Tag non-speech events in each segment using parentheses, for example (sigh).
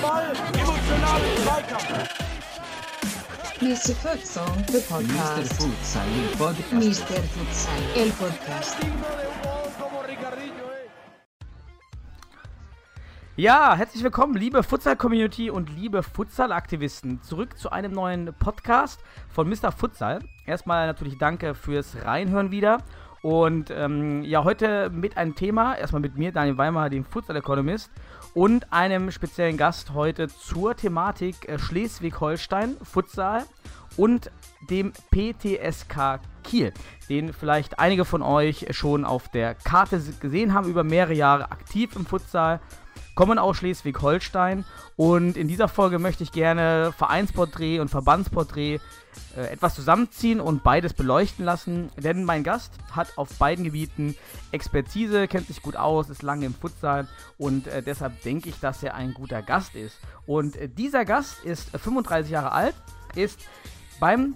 Ball, emotional im Zweikampf. Mr. Futsal, the Mr. podcast. Futsal, il podcast. Mr. Futsal, el podcast. Ja, herzlich willkommen, liebe Futsal-Community und liebe Futsal-Aktivisten. Zurück zu einem neuen Podcast von Mr. Futsal. Erstmal natürlich danke fürs Reinhören wieder. Und ähm, ja, heute mit einem Thema, erstmal mit mir, Daniel Weimar, dem Futsal-Economist, und einem speziellen Gast heute zur Thematik äh, Schleswig-Holstein, Futsal und dem PTSK Kiel, den vielleicht einige von euch schon auf der Karte gesehen haben, über mehrere Jahre aktiv im Futsal kommen aus Schleswig-Holstein und in dieser Folge möchte ich gerne Vereinsporträt und Verbandsporträt äh, etwas zusammenziehen und beides beleuchten lassen, denn mein Gast hat auf beiden Gebieten Expertise, kennt sich gut aus, ist lange im Futsal und äh, deshalb denke ich, dass er ein guter Gast ist. Und äh, dieser Gast ist 35 Jahre alt, ist beim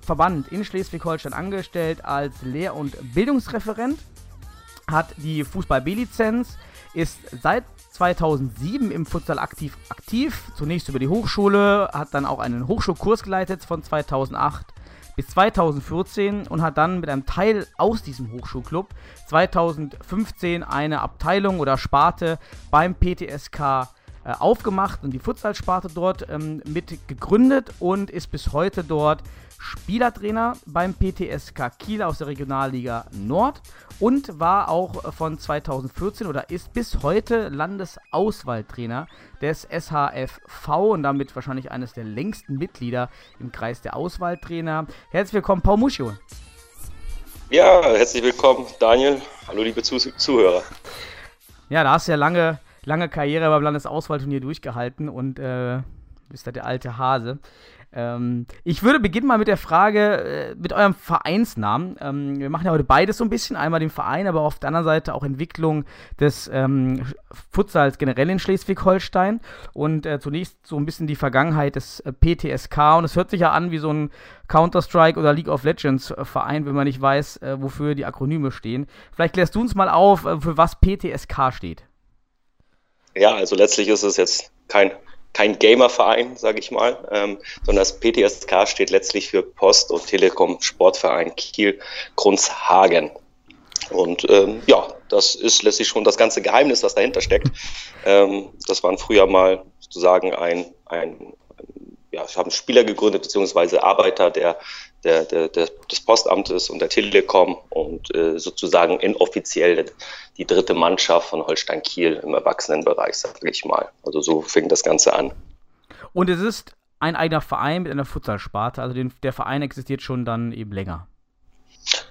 Verband in Schleswig-Holstein angestellt als Lehr- und Bildungsreferent, hat die Fußball-B-Lizenz, ist seit 2007 im Futsal aktiv aktiv, zunächst über die Hochschule, hat dann auch einen Hochschulkurs geleitet von 2008 bis 2014 und hat dann mit einem Teil aus diesem Hochschulclub 2015 eine Abteilung oder Sparte beim PTSK äh, aufgemacht und die Futsalsparte dort ähm, mit gegründet und ist bis heute dort Spielertrainer beim PTSK Kiel aus der Regionalliga Nord und war auch von 2014 oder ist bis heute Landesauswahltrainer des SHFV und damit wahrscheinlich eines der längsten Mitglieder im Kreis der Auswahltrainer. Herzlich willkommen, Paul Muschio. Ja, herzlich willkommen, Daniel. Hallo, liebe Zuh Zuhörer. Ja, da hast du ja lange, lange Karriere beim Landesauswahlturnier durchgehalten und äh, bist da der alte Hase. Ähm, ich würde beginnen mal mit der Frage, äh, mit eurem Vereinsnamen. Ähm, wir machen ja heute beides so ein bisschen. Einmal den Verein, aber auf der anderen Seite auch Entwicklung des ähm, Futsals generell in Schleswig-Holstein. Und äh, zunächst so ein bisschen die Vergangenheit des äh, PTSK. Und es hört sich ja an wie so ein Counter-Strike oder League of Legends äh, Verein, wenn man nicht weiß, äh, wofür die Akronyme stehen. Vielleicht klärst du uns mal auf, äh, für was PTSK steht. Ja, also letztlich ist es jetzt kein, kein Gamer-Verein, sage ich mal, ähm, sondern das PTSK steht letztlich für Post- und Telekom Sportverein Kiel Grunzhagen. Und ähm, ja, das ist letztlich schon das ganze Geheimnis, was dahinter steckt. Ähm, das waren früher mal sozusagen ein, ein ja, ich habe einen Spieler gegründet, beziehungsweise Arbeiter der, der, der, der, des Postamtes und der Telekom und äh, sozusagen inoffiziell die dritte Mannschaft von Holstein Kiel im Erwachsenenbereich, sage ich mal. Also so fing das Ganze an. Und es ist ein eigener Verein mit einer Futsalsparte, also den, der Verein existiert schon dann eben länger.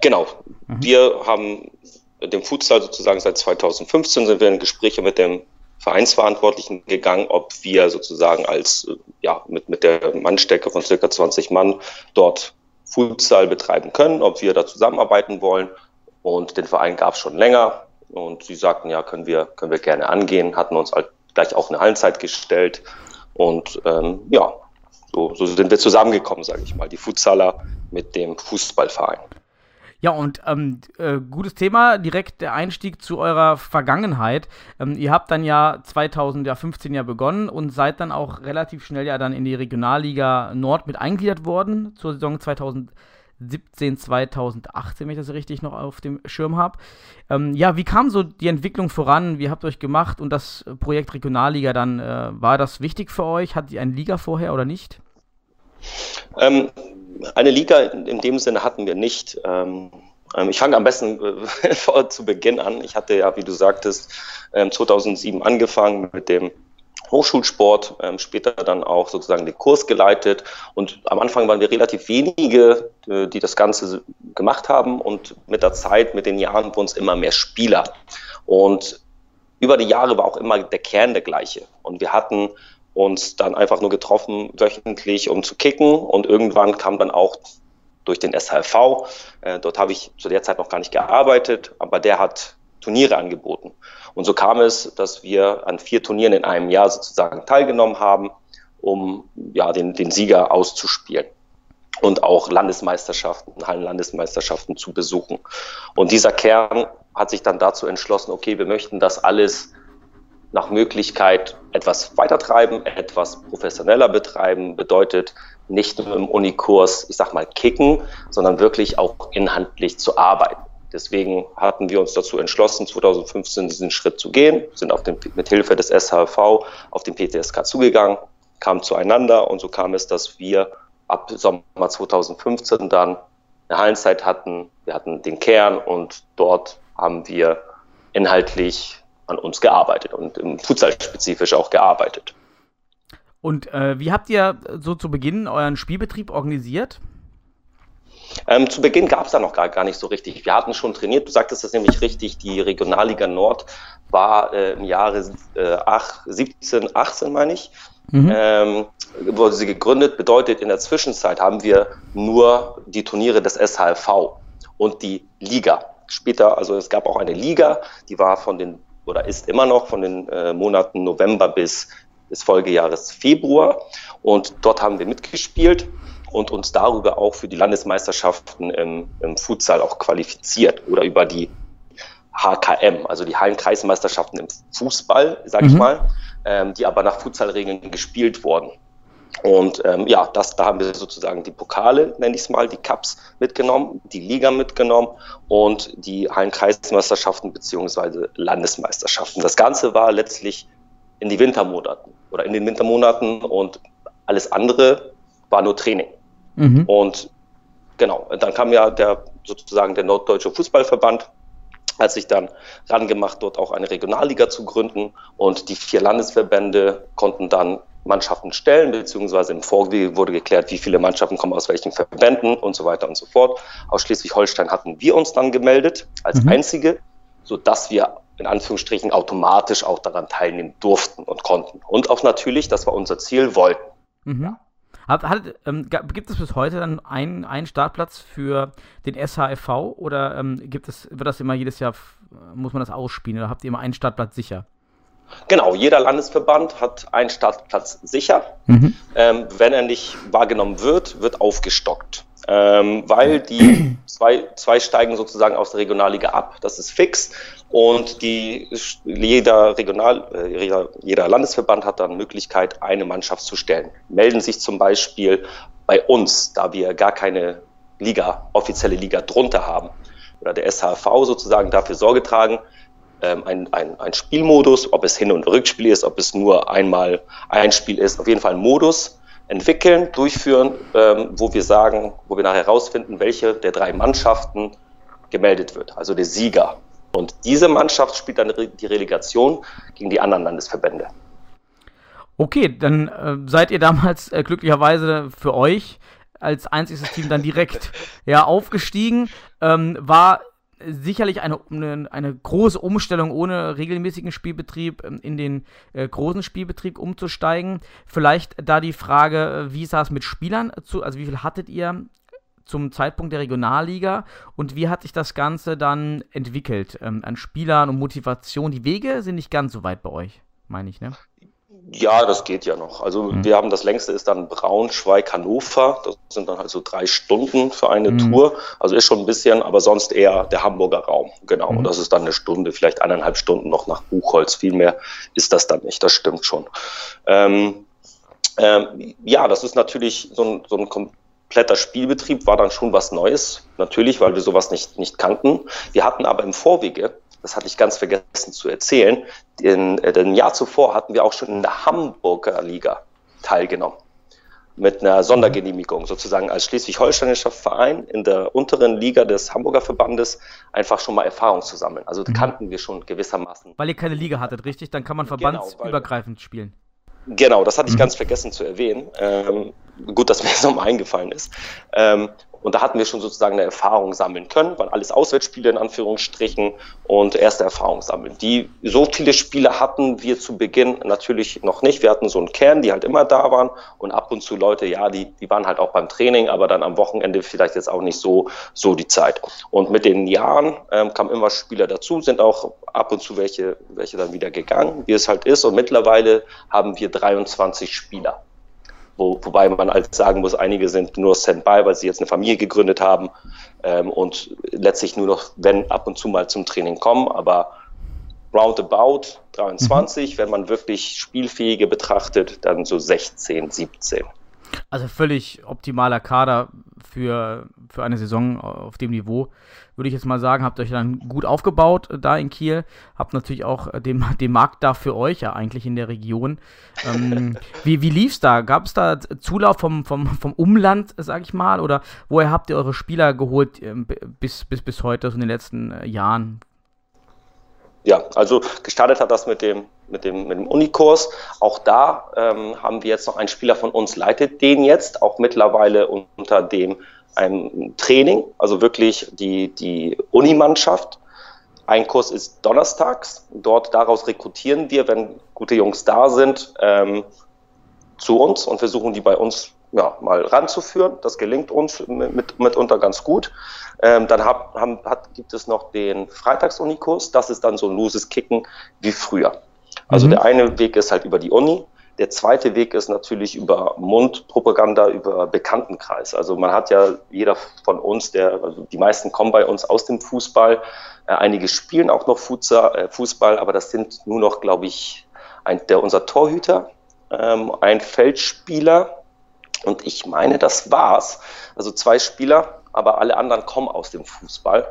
Genau. Wir haben dem Futsal sozusagen seit 2015 sind wir in Gespräche mit dem Vereinsverantwortlichen gegangen, ob wir sozusagen als, äh, ja, mit, mit der Mannstärke von circa 20 Mann dort Futsal betreiben können, ob wir da zusammenarbeiten wollen. Und den Verein gab es schon länger. Und sie sagten, ja, können wir, können wir gerne angehen, hatten uns halt gleich auch eine Hallenzeit gestellt. Und ähm, ja, so, so sind wir zusammengekommen, sage ich mal, die Futsaler mit dem Fußballverein. Ja, und ähm, äh, gutes Thema, direkt der Einstieg zu eurer Vergangenheit. Ähm, ihr habt dann ja 2015 ja begonnen und seid dann auch relativ schnell ja dann in die Regionalliga Nord mit eingliedert worden zur Saison 2017, 2018, wenn ich das richtig noch auf dem Schirm habe. Ähm, ja, wie kam so die Entwicklung voran? Wie habt ihr euch gemacht und das Projekt Regionalliga dann, äh, war das wichtig für euch? Hattet ihr eine Liga vorher oder nicht? Ähm, eine Liga in dem Sinne hatten wir nicht. Ähm, ähm ich fange am besten äh, (laughs) zu Beginn an. Ich hatte ja, wie du sagtest, 2007 ähm, angefangen mit dem Hochschulsport, ähm, später dann auch sozusagen den Kurs geleitet. Und am Anfang waren wir relativ wenige, äh, die das Ganze gemacht haben. Und mit der Zeit, mit den Jahren wurden es immer mehr Spieler. Und über die Jahre war auch immer der Kern der gleiche. Und wir hatten uns dann einfach nur getroffen wöchentlich, um zu kicken. Und irgendwann kam dann auch durch den SHV, äh, dort habe ich zu der Zeit noch gar nicht gearbeitet, aber der hat Turniere angeboten. Und so kam es, dass wir an vier Turnieren in einem Jahr sozusagen teilgenommen haben, um ja, den, den Sieger auszuspielen. und auch Landesmeisterschaften, Hallenlandesmeisterschaften zu besuchen. Und dieser Kern hat sich dann dazu entschlossen, okay, wir möchten das alles nach Möglichkeit etwas weitertreiben, etwas professioneller betreiben, bedeutet nicht nur im Unikurs, ich sag mal, kicken, sondern wirklich auch inhaltlich zu arbeiten. Deswegen hatten wir uns dazu entschlossen, 2015 diesen Schritt zu gehen, sind auf den, mit Hilfe des SHV auf den PTSK zugegangen, kamen zueinander und so kam es, dass wir ab Sommer 2015 dann eine Hallenzeit hatten. Wir hatten den Kern und dort haben wir inhaltlich an uns gearbeitet und im Futsal spezifisch auch gearbeitet. Und äh, wie habt ihr so zu Beginn euren Spielbetrieb organisiert? Ähm, zu Beginn gab es da noch gar, gar nicht so richtig. Wir hatten schon trainiert, du sagtest das nämlich richtig, die Regionalliga Nord war äh, im Jahre äh, 8, 17, 18, meine ich, mhm. ähm, wurde sie gegründet. Bedeutet, in der Zwischenzeit haben wir nur die Turniere des SHLV und die Liga. Später, also es gab auch eine Liga, die war von den, oder ist immer noch von den äh, Monaten November bis des Folgejahres Februar. Und dort haben wir mitgespielt und uns darüber auch für die Landesmeisterschaften im, im Futsal auch qualifiziert oder über die HKM, also die Hallenkreismeisterschaften im Fußball, sage mhm. ich mal, ähm, die aber nach Futsalregeln gespielt wurden. Und ähm, ja, das, da haben wir sozusagen die Pokale, nenne ich es mal, die Cups mitgenommen, die Liga mitgenommen und die Hallenkreismeisterschaften beziehungsweise Landesmeisterschaften. Das Ganze war letztlich in die Wintermonaten oder in den Wintermonaten und alles andere war nur Training. Mhm. Und genau, dann kam ja der sozusagen der Norddeutsche Fußballverband, hat sich dann rangemacht, dort auch eine Regionalliga zu gründen und die vier Landesverbände konnten dann Mannschaften stellen, beziehungsweise im Vorwege wurde geklärt, wie viele Mannschaften kommen aus welchen Verbänden und so weiter und so fort. Aus Schleswig-Holstein hatten wir uns dann gemeldet als mhm. einzige, sodass wir in Anführungsstrichen automatisch auch daran teilnehmen durften und konnten. Und auch natürlich, das war unser Ziel, wollten. Mhm. Hat, hat, ähm, gibt es bis heute dann einen, einen Startplatz für den SHFV oder ähm, gibt es, wird das immer jedes Jahr, muss man das ausspielen oder habt ihr immer einen Startplatz sicher? Genau, jeder Landesverband hat einen Startplatz sicher. Mhm. Ähm, wenn er nicht wahrgenommen wird, wird aufgestockt. Ähm, weil die (clears throat) zwei, zwei steigen sozusagen aus der Regionalliga ab. Das ist fix. Und die, jeder, Regional, äh, jeder, jeder Landesverband hat dann Möglichkeit, eine Mannschaft zu stellen. Melden sich zum Beispiel bei uns, da wir gar keine Liga, offizielle Liga drunter haben, oder der SHV sozusagen dafür Sorge tragen, ähm, ein, ein, ein Spielmodus, ob es Hin- und Rückspiel ist, ob es nur einmal ein Spiel ist, auf jeden Fall ein Modus entwickeln, durchführen, ähm, wo wir sagen, wo wir nachher herausfinden, welche der drei Mannschaften gemeldet wird, also der Sieger. Und diese Mannschaft spielt dann die Relegation gegen die anderen Landesverbände. Okay, dann äh, seid ihr damals äh, glücklicherweise für euch als einziges Team dann direkt (laughs) ja, aufgestiegen. Ähm, war sicherlich eine, eine, eine, große Umstellung, ohne regelmäßigen Spielbetrieb ähm, in den äh, großen Spielbetrieb umzusteigen. Vielleicht da die Frage, äh, wie sah es mit Spielern zu, also wie viel hattet ihr zum Zeitpunkt der Regionalliga und wie hat sich das Ganze dann entwickelt ähm, an Spielern und Motivation? Die Wege sind nicht ganz so weit bei euch, meine ich, ne? Ja, das geht ja noch. Also mhm. wir haben das längste ist dann Braunschweig, Hannover. Das sind dann halt so drei Stunden für eine mhm. Tour. Also ist schon ein bisschen, aber sonst eher der Hamburger Raum. Genau. Mhm. Und das ist dann eine Stunde, vielleicht eineinhalb Stunden noch nach Buchholz. Viel mehr ist das dann nicht. Das stimmt schon. Ähm, ähm, ja, das ist natürlich so ein, so ein kompletter Spielbetrieb, war dann schon was Neues. Natürlich, weil wir sowas nicht, nicht kannten. Wir hatten aber im Vorwege das hatte ich ganz vergessen zu erzählen, in, äh, im Jahr zuvor hatten wir auch schon in der Hamburger Liga teilgenommen. Mit einer Sondergenehmigung, sozusagen als schleswig-holsteinischer Verein in der unteren Liga des Hamburger Verbandes einfach schon mal Erfahrung zu sammeln. Also mhm. kannten wir schon gewissermaßen. Weil ihr keine Liga hattet, richtig? Dann kann man genau, verbandsübergreifend genau, spielen. Genau, das hatte ich mhm. ganz vergessen zu erwähnen. Ähm, gut, dass mir das (laughs) nochmal eingefallen ist. Ähm, und da hatten wir schon sozusagen eine Erfahrung sammeln können, waren alles Auswärtsspiele in Anführungsstrichen und erste Erfahrung sammeln. Die, so viele Spiele hatten wir zu Beginn natürlich noch nicht. Wir hatten so einen Kern, die halt immer da waren und ab und zu Leute, ja, die, die waren halt auch beim Training, aber dann am Wochenende vielleicht jetzt auch nicht so, so die Zeit. Und mit den Jahren ähm, kamen immer Spieler dazu, sind auch ab und zu welche, welche dann wieder gegangen, wie es halt ist. Und mittlerweile haben wir 23 Spieler Wo, wobei man halt sagen muss, einige sind nur Standby, weil sie jetzt eine Familie gegründet haben ähm, und letztlich nur noch, wenn ab und zu mal zum Training kommen, aber roundabout 23, mhm. wenn man wirklich Spielfähige betrachtet, dann so 16, 17. Also völlig optimaler Kader für, für eine Saison auf dem Niveau, würde ich jetzt mal sagen. Habt euch dann gut aufgebaut äh, da in Kiel. Habt natürlich auch äh, den, (laughs) den Markt da für euch ja eigentlich in der Region. Ähm, (laughs) wie wie lief es da? Gab es da Zulauf vom, vom, vom Umland, sag ich mal? Oder woher habt ihr eure Spieler geholt ähm, bis, bis, bis heute, so in den letzten äh, Jahren? Ja, also gestartet hat das mit dem, mit dem, mit dem Unikurs. Auch da ähm, haben wir jetzt noch einen Spieler von uns, leitet den jetzt, auch mittlerweile unter dem einem Training, also wirklich die, die Unimannschaft. Ein Kurs ist donnerstags. Dort daraus rekrutieren wir, wenn gute Jungs da sind, ähm, zu uns und versuchen die bei uns ja, mal ranzuführen. Das gelingt uns mit, mitunter ganz gut. Ähm, dann hab, haben, hat, gibt es noch den Freitags-Unikurs. Das ist dann so ein loses Kicken wie früher. Also mhm. der eine Weg ist halt über die Uni. Der zweite Weg ist natürlich über Mundpropaganda, über Bekanntenkreis. Also man hat ja jeder von uns, der, also die meisten kommen bei uns aus dem Fußball. Äh, einige spielen auch noch Fußball, äh, Fußball, aber das sind nur noch, glaube ich, ein, der, unser Torhüter, ähm, ein Feldspieler und ich meine, das war's. Also zwei Spieler, aber alle anderen kommen aus dem Fußball.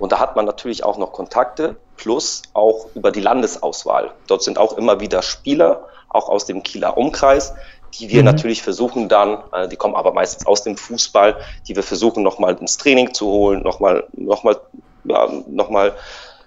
Und da hat man natürlich auch noch Kontakte, plus auch über die Landesauswahl. Dort sind auch immer wieder Spieler, auch aus dem Kieler Umkreis, die wir mhm. natürlich versuchen dann, äh, die kommen aber meistens aus dem Fußball, die wir versuchen nochmal ins Training zu holen, nochmal, nochmal, ja, nochmal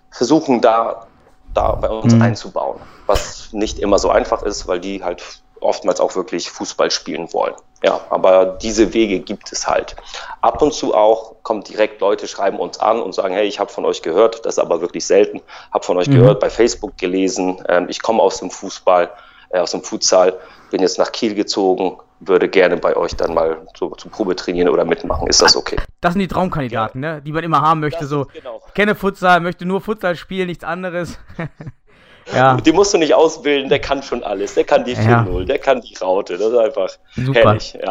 versuchen da, da bei uns mhm. einzubauen. Was nicht immer so einfach ist, weil die halt oftmals auch wirklich Fußball spielen wollen. Ja, aber diese Wege gibt es halt. Ab und zu auch kommen direkt Leute, schreiben uns an und sagen, hey, ich habe von euch gehört, das ist aber wirklich selten, habe von euch mhm. gehört, bei Facebook gelesen, ähm, ich komme aus dem Fußball, äh, aus dem Futsal, bin jetzt nach Kiel gezogen, würde gerne bei euch dann mal so zum Probe trainieren oder mitmachen. Ist das okay? Das sind die Traumkandidaten, ne? die man immer haben möchte. Das so, genau. kenne Futsal, möchte nur Futsal spielen, nichts anderes. (laughs) Ja. Den musst du nicht ausbilden, der kann schon alles. Der kann die 4-0, ja. der kann die Raute. Das ist einfach Super. herrlich. Ja.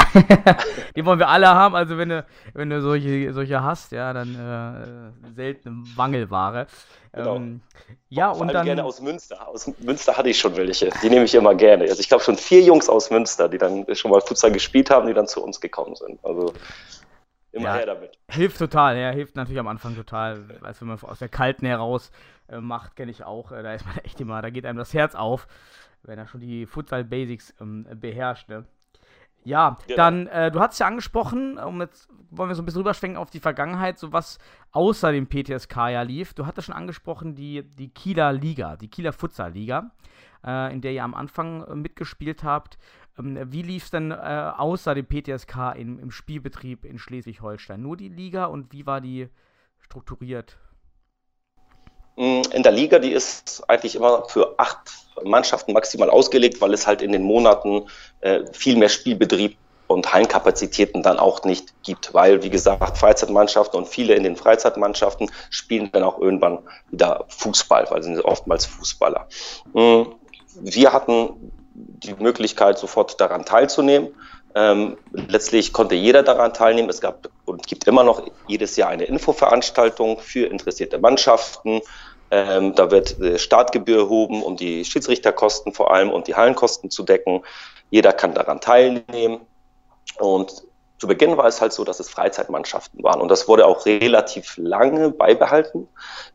(laughs) die wollen wir alle haben. Also wenn du, wenn du solche, solche hast, ja, dann äh, seltene Wangelware. Genau. Ähm, ja, und dann. gerne aus Münster. Aus Münster hatte ich schon welche. Die nehme ich immer gerne. Also ich glaube schon vier Jungs aus Münster, die dann schon mal Futsal gespielt haben, die dann zu uns gekommen sind. Also immer ja, her damit. Hilft total, ja, hilft natürlich am Anfang total. Als wenn man aus der Kalten heraus äh, macht, kenne ich auch. Äh, da ist man (laughs) echt immer, da geht einem das Herz auf, wenn er schon die Futsal-Basics ähm, beherrscht. Ne? Ja, genau. dann, äh, du hast ja angesprochen, um jetzt wollen wir so ein bisschen rüberschwenken auf die Vergangenheit, so was außer dem PTSK ja lief. Du hattest schon angesprochen, die, die Kieler Liga, die Kieler Futsal-Liga, äh, in der ihr am Anfang äh, mitgespielt habt. Ähm, wie lief es denn äh, außer dem PTSK im, im Spielbetrieb in Schleswig-Holstein? Nur die Liga und wie war die strukturiert? Mm, in der Liga, die ist eigentlich immer für acht Mannschaften maximal ausgelegt, weil es halt in den Monaten äh, viel mehr Spielbetrieb und Hallenkapazitäten dann auch nicht gibt, weil, wie gesagt, Freizeitmannschaften und viele in den Freizeitmannschaften spielen dann auch irgendwann wieder Fußball, weil sie sind oftmals Fußballer. Mm, wir hatten die Möglichkeit, sofort daran teilzunehmen. Ähm, letztlich konnte jeder daran teilnehmen. Es gab und gibt immer noch jedes Jahr eine Infoveranstaltung für interessierte Mannschaften. Ähm, da wird äh, Startgebühr erhoben, um die Schiedsrichterkosten vor allem und die Hallenkosten zu decken. Jeder kann daran teilnehmen. Und zu Beginn war es halt so, dass es Freizeitmannschaften waren. Und das wurde auch relativ lange beibehalten,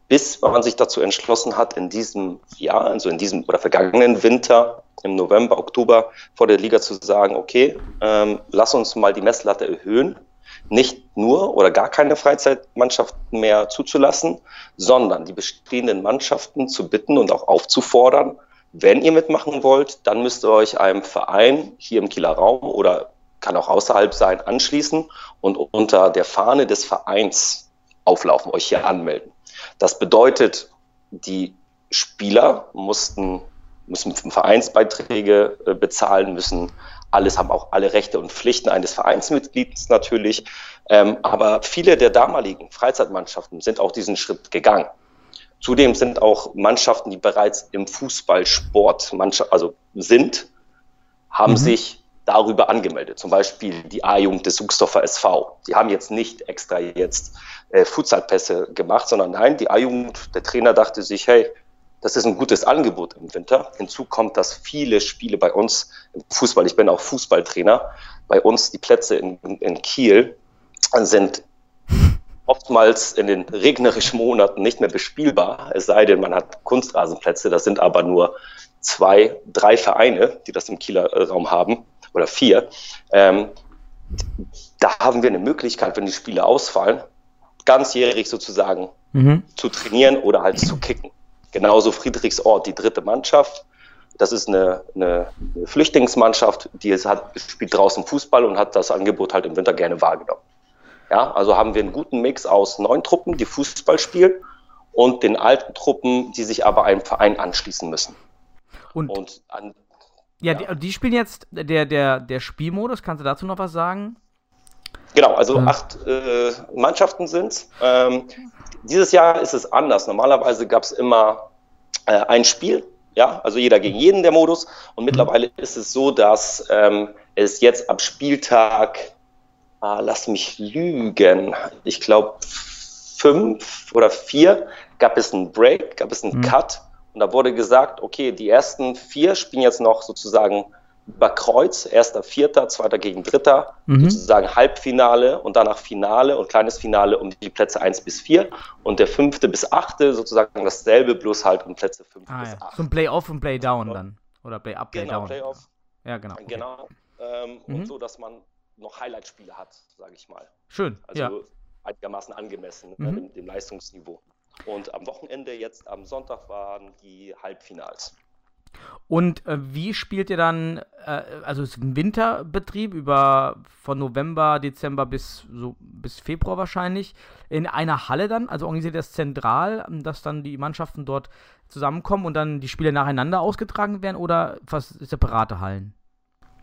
bis man sich dazu entschlossen hat, in diesem Jahr, also in diesem oder vergangenen Winter, im November, Oktober vor der Liga zu sagen, okay, ähm, lass uns mal die Messlatte erhöhen, nicht nur oder gar keine Freizeitmannschaften mehr zuzulassen, sondern die bestehenden Mannschaften zu bitten und auch aufzufordern, wenn ihr mitmachen wollt, dann müsst ihr euch einem Verein hier im Kieler Raum oder kann auch außerhalb sein, anschließen und unter der Fahne des Vereins auflaufen, euch hier anmelden. Das bedeutet, die Spieler mussten müssen Vereinsbeiträge äh, bezahlen, müssen alles, haben auch alle Rechte und Pflichten eines Vereinsmitglieds natürlich. Ähm, aber viele der damaligen Freizeitmannschaften sind auch diesen Schritt gegangen. Zudem sind auch Mannschaften, die bereits im Fußballsport also sind, haben mhm. sich darüber angemeldet. Zum Beispiel die A-Jugend des Suchstoffer SV. Die haben jetzt nicht extra jetzt äh, Futsalpässe gemacht, sondern nein, die A-Jugend, der Trainer dachte sich, hey, das ist ein gutes Angebot im Winter. Hinzu kommt, dass viele Spiele bei uns im Fußball, ich bin auch Fußballtrainer, bei uns die Plätze in, in Kiel sind oftmals in den regnerischen Monaten nicht mehr bespielbar, es sei denn, man hat Kunstrasenplätze. Das sind aber nur zwei, drei Vereine, die das im Kieler Raum haben, oder vier. Ähm, da haben wir eine Möglichkeit, wenn die Spiele ausfallen, ganzjährig sozusagen mhm. zu trainieren oder halt zu kicken. Genauso Friedrichsort, die dritte Mannschaft. Das ist eine, eine, Flüchtlingsmannschaft, die es hat, spielt draußen Fußball und hat das Angebot halt im Winter gerne wahrgenommen. Ja, also haben wir einen guten Mix aus neuen Truppen, die Fußball spielen, und den alten Truppen, die sich aber einem Verein anschließen müssen. Und, und an, ja, ja. Die, die, spielen jetzt der, der, der Spielmodus, kannst du dazu noch was sagen? Genau, also ja. acht äh, Mannschaften sind es. Ähm, dieses Jahr ist es anders. Normalerweise gab es immer äh, ein Spiel, ja, also jeder gegen jeden der Modus. Und mhm. mittlerweile ist es so, dass ähm, es jetzt ab Spieltag, äh, lass mich lügen, ich glaube fünf oder vier, gab es einen Break, gab es einen mhm. Cut. Und da wurde gesagt, okay, die ersten vier spielen jetzt noch sozusagen über Kreuz, erster, vierter, zweiter gegen dritter, mhm. sozusagen Halbfinale und danach Finale und kleines Finale um die Plätze 1 bis 4 und der fünfte bis achte sozusagen dasselbe, bloß halt um Plätze 5 ah, bis ja. 8. So ein Play-Off und Play-Down dann. Oder Play-Up, Play-Down. Genau, Play-Off. Ja, genau. Okay. Genau. Ähm, mhm. Und so, dass man noch Highlight-Spiele hat, sage ich mal. Schön, also ja. einigermaßen angemessen ne, mhm. ne, dem, dem Leistungsniveau. Und am Wochenende, jetzt am Sonntag, waren die Halbfinals. Und äh, wie spielt ihr dann, äh, also es ist ein Winterbetrieb über von November, Dezember bis so bis Februar wahrscheinlich, in einer Halle dann, also organisiert ihr das zentral, dass dann die Mannschaften dort zusammenkommen und dann die Spiele nacheinander ausgetragen werden oder fast separate Hallen?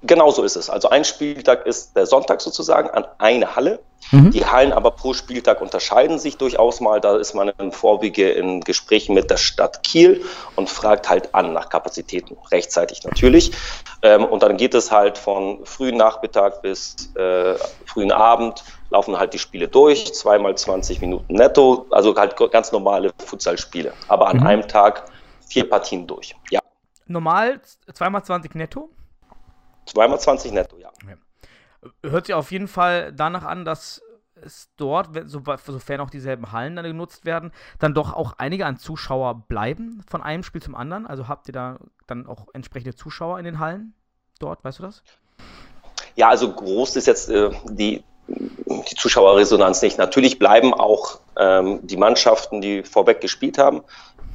Genau so ist es. Also ein Spieltag ist der Sonntag sozusagen an eine Halle. Mhm. Die Hallen aber pro Spieltag unterscheiden sich durchaus mal. Da ist man im Vorwege in Gesprächen mit der Stadt Kiel und fragt halt an nach Kapazitäten, rechtzeitig natürlich. Ähm, und dann geht es halt von frühen Nachmittag bis äh, frühen Abend, laufen halt die Spiele durch, zweimal 20 Minuten netto, also halt ganz normale Futsalspiele. Aber an mhm. einem Tag vier Partien durch, ja. Normal zweimal 20 netto? Zweimal 20 netto, ja. Okay. Hört sich auf jeden Fall danach an, dass es dort, sofern auch dieselben Hallen dann genutzt werden, dann doch auch einige an Zuschauer bleiben von einem Spiel zum anderen. Also habt ihr da dann auch entsprechende Zuschauer in den Hallen dort, weißt du das? Ja, also groß ist jetzt äh, die, die Zuschauerresonanz nicht. Natürlich bleiben auch ähm, die Mannschaften, die vorweg gespielt haben,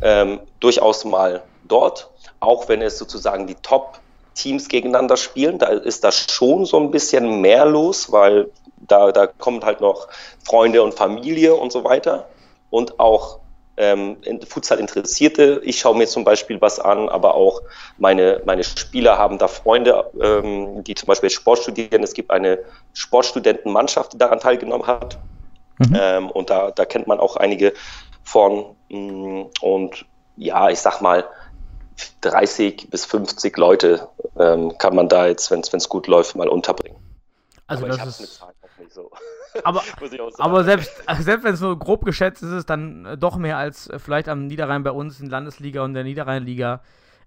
ähm, durchaus mal dort, auch wenn es sozusagen die Top- Teams gegeneinander spielen. Da ist das schon so ein bisschen mehr los, weil da, da kommt halt noch Freunde und Familie und so weiter. Und auch ähm, Futsal-Interessierte. Ich schaue mir zum Beispiel was an, aber auch meine, meine Spieler haben da Freunde, ähm, die zum Beispiel Sport studieren. Es gibt eine Sportstudentenmannschaft, die daran teilgenommen hat. Mhm. Ähm, und da, da kennt man auch einige von. Mm, und ja, ich sag mal, 30 bis 50 Leute ähm, kann man da jetzt, wenn es gut läuft, mal unterbringen. Also aber das ist. So. (laughs) Aber, aber selbst, selbst wenn es nur grob geschätzt ist, ist es dann äh, doch mehr als äh, vielleicht am Niederrhein bei uns in Landesliga und der Niederrheinliga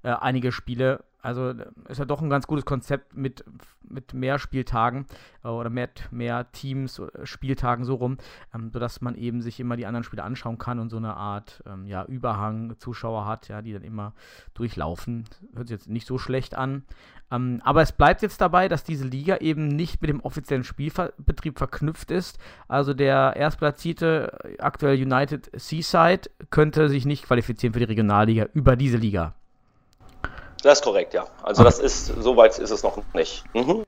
äh, einige Spiele. Also äh, ist ja doch ein ganz gutes Konzept mit, mit mehr Spieltagen äh, oder mehr, mehr Teams, äh, Spieltagen so rum, ähm, sodass man eben sich immer die anderen Spiele anschauen kann und so eine Art ähm, ja, Überhang Zuschauer hat, ja, die dann immer durchlaufen. Hört sich jetzt nicht so schlecht an. Ähm, aber es bleibt jetzt dabei, dass diese Liga eben nicht mit dem offiziellen Spielbetrieb verknüpft ist. Also der erstplatzierte aktuell United Seaside könnte sich nicht qualifizieren für die Regionalliga über diese Liga. Das ist korrekt, ja. Also das ist, so weit ist es noch nicht. Mhm.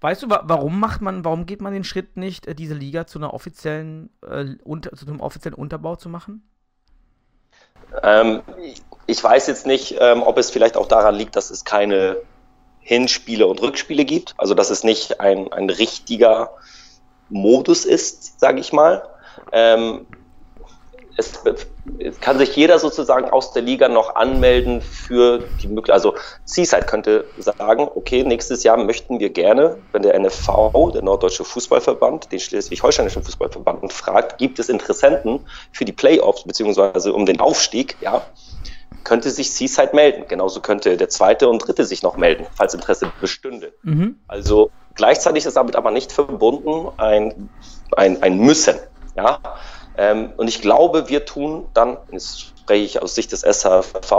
Weißt du, warum macht man, warum geht man den Schritt nicht, äh, diese Liga zu einer offiziellen, äh, unter, zu einem offiziellen Unterbau zu machen? Ähm, ich weiß jetzt nicht, ähm, ob es vielleicht auch daran liegt, dass es keine Hinspiele und Rückspiele gibt. Also dass es nicht ein, ein richtiger Modus ist, sage ich mal. Ähm, es, es, kann sich jeder sozusagen aus der Liga noch anmelden für die Möglichkeit. Also Seaside könnte sagen, okay, nächstes Jahr möchten wir gerne, wenn der NFV, der Norddeutsche Fußballverband, den Schleswig-Holsteinischen Fußballverband fragt, gibt es Interessenten für die Playoffs beziehungsweise um den Aufstieg, ja, könnte sich Seaside melden. Genauso könnte der zweite und dritte sich noch melden, falls Interesse bestünde. Mhm. Also gleichzeitig ist damit aber nicht verbunden ein, ein, ein Müssen. Ja? Ähm, und ich glaube, wir tun dann, jetzt spreche ich aus Sicht des SHV,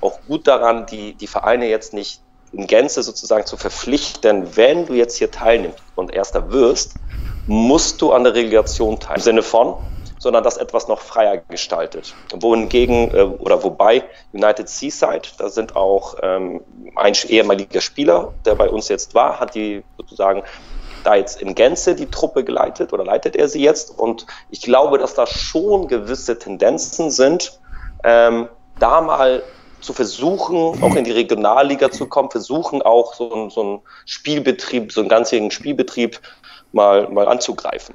auch gut daran, die, die Vereine jetzt nicht in Gänze sozusagen zu verpflichten, wenn du jetzt hier teilnimmst und Erster wirst, musst du an der Relegation teilnehmen. Im Sinne von, sondern das etwas noch freier gestaltet. Wohingegen äh, oder wobei United Seaside, da sind auch ähm, ein ehemaliger Spieler, der bei uns jetzt war, hat die sozusagen da jetzt in Gänze die Truppe geleitet oder leitet er sie jetzt. Und ich glaube, dass da schon gewisse Tendenzen sind, ähm, da mal zu versuchen, auch in die Regionalliga zu kommen, versuchen auch so, ein, so einen Spielbetrieb, so einen ganzjährigen Spielbetrieb mal, mal anzugreifen.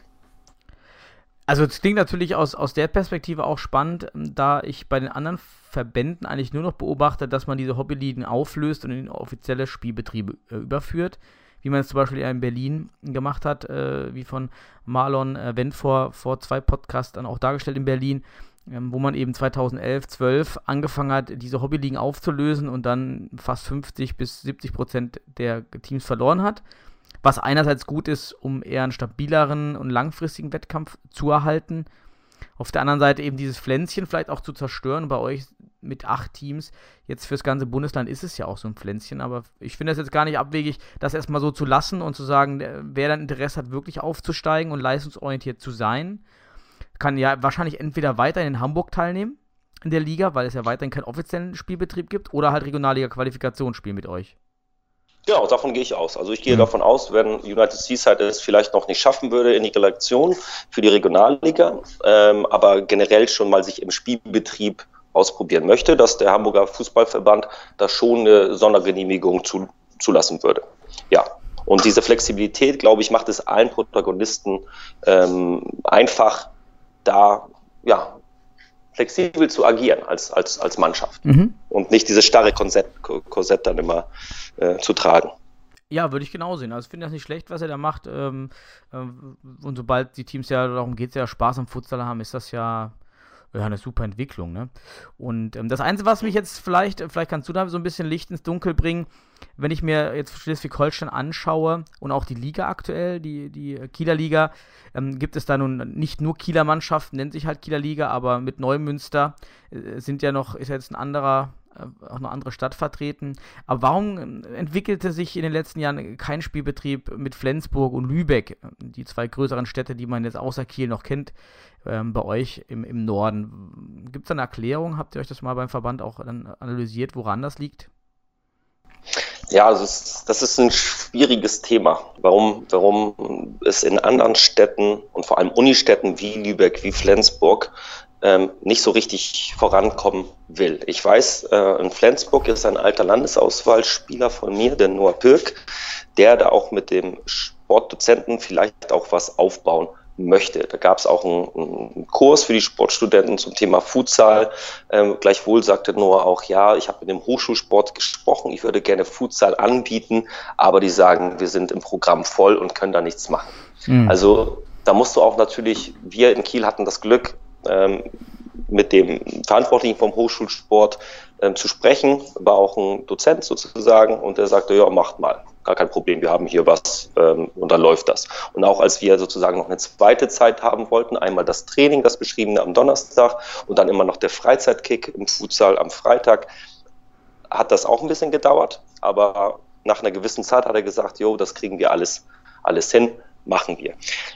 Also es klingt natürlich aus, aus der Perspektive auch spannend, da ich bei den anderen Verbänden eigentlich nur noch beobachte, dass man diese Hobbyligen auflöst und in offizielle Spielbetriebe äh, überführt wie man es zum Beispiel in Berlin gemacht hat, äh, wie von Marlon äh, Wendt vor, vor zwei Podcasts dann auch dargestellt in Berlin, ähm, wo man eben 2011, 12 angefangen hat, diese Hobbyligen aufzulösen und dann fast 50 bis 70 Prozent der Teams verloren hat. Was einerseits gut ist, um eher einen stabileren und langfristigen Wettkampf zu erhalten. Auf der anderen Seite eben dieses Pflänzchen vielleicht auch zu zerstören. Bei euch mit acht Teams. Jetzt fürs ganze Bundesland ist es ja auch so ein Pflänzchen, aber ich finde es jetzt gar nicht abwegig, das erstmal so zu lassen und zu sagen, wer dann Interesse hat, wirklich aufzusteigen und leistungsorientiert zu sein, kann ja wahrscheinlich entweder weiter in Hamburg teilnehmen in der Liga, weil es ja weiterhin keinen offiziellen Spielbetrieb gibt, oder halt Regionalliga-Qualifikation spielen mit euch. Genau, davon gehe ich aus. Also ich gehe mhm. davon aus, wenn United Seaside es vielleicht noch nicht schaffen würde in die Relegation für die Regionalliga, ähm, aber generell schon mal sich im Spielbetrieb ausprobieren möchte, dass der Hamburger Fußballverband da schon eine Sondergenehmigung zu, zulassen würde. Ja. Und diese Flexibilität, glaube ich, macht es allen Protagonisten ähm, einfach, da ja, flexibel zu agieren als, als, als Mannschaft mhm. und nicht dieses starre Korsett, Korsett dann immer äh, zu tragen. Ja, würde ich genau sehen. Also ich finde das nicht schlecht, was er da macht. Ähm, äh, und sobald die Teams ja, darum geht ja, Spaß am Futsal haben, ist das ja ja, eine super Entwicklung, ne? Und ähm, das Einzige, was mich jetzt vielleicht, vielleicht kannst du da so ein bisschen Licht ins Dunkel bringen, wenn ich mir jetzt Schleswig-Holstein anschaue und auch die Liga aktuell, die, die Kieler Liga, ähm, gibt es da nun nicht nur Kieler Mannschaften, nennt sich halt Kieler Liga, aber mit Neumünster äh, sind ja noch, ist ja jetzt ein anderer äh, auch eine andere Stadt vertreten. Aber warum ähm, entwickelte sich in den letzten Jahren kein Spielbetrieb mit Flensburg und Lübeck, die zwei größeren Städte, die man jetzt außer Kiel noch kennt, ähm, bei euch im, im Norden? Gibt es eine Erklärung? Habt ihr euch das mal beim Verband auch analysiert, woran das liegt? Ja, also es, das ist ein schwieriges Thema. Warum, warum es in anderen Städten und vor allem Unistädten wie Lübeck, wie Flensburg ähm, nicht so richtig vorankommen will. Ich weiß, äh, in Flensburg ist ein alter Landesauswahlspieler von mir, der Noah Pirk, der da auch mit dem Sportdozenten vielleicht auch was aufbauen möchte. Da gab es auch einen, einen, Kurs für die Sportstudenten zum Thema Futsal. Ähm, gleichwohl sagte Noah auch, ja, ich habe mit dem Hochschulsport gesprochen, ich würde gerne Futsal anbieten, aber die sagen, wir sind im Programm voll und können da nichts machen. Mhm. Also da musst du auch natürlich, wir in Kiel hatten das Glück, ähm, mit dem Verantwortlichen vom Hochschulsport ähm, zu sprechen, war auch ein Dozent sozusagen und der sagte, ja, macht mal, gar kein Problem, wir haben hier was ähm, und dann läuft das. Und auch als wir sozusagen noch eine zweite Zeit haben wollten, einmal das Training, das beschriebene am Donnerstag und dann immer noch der Freizeitkick im Futsal am Freitag, hat das auch ein bisschen gedauert, aber nach einer gewissen Zeit hat er gesagt, jo, das kriegen wir alles, alles hin machen wir.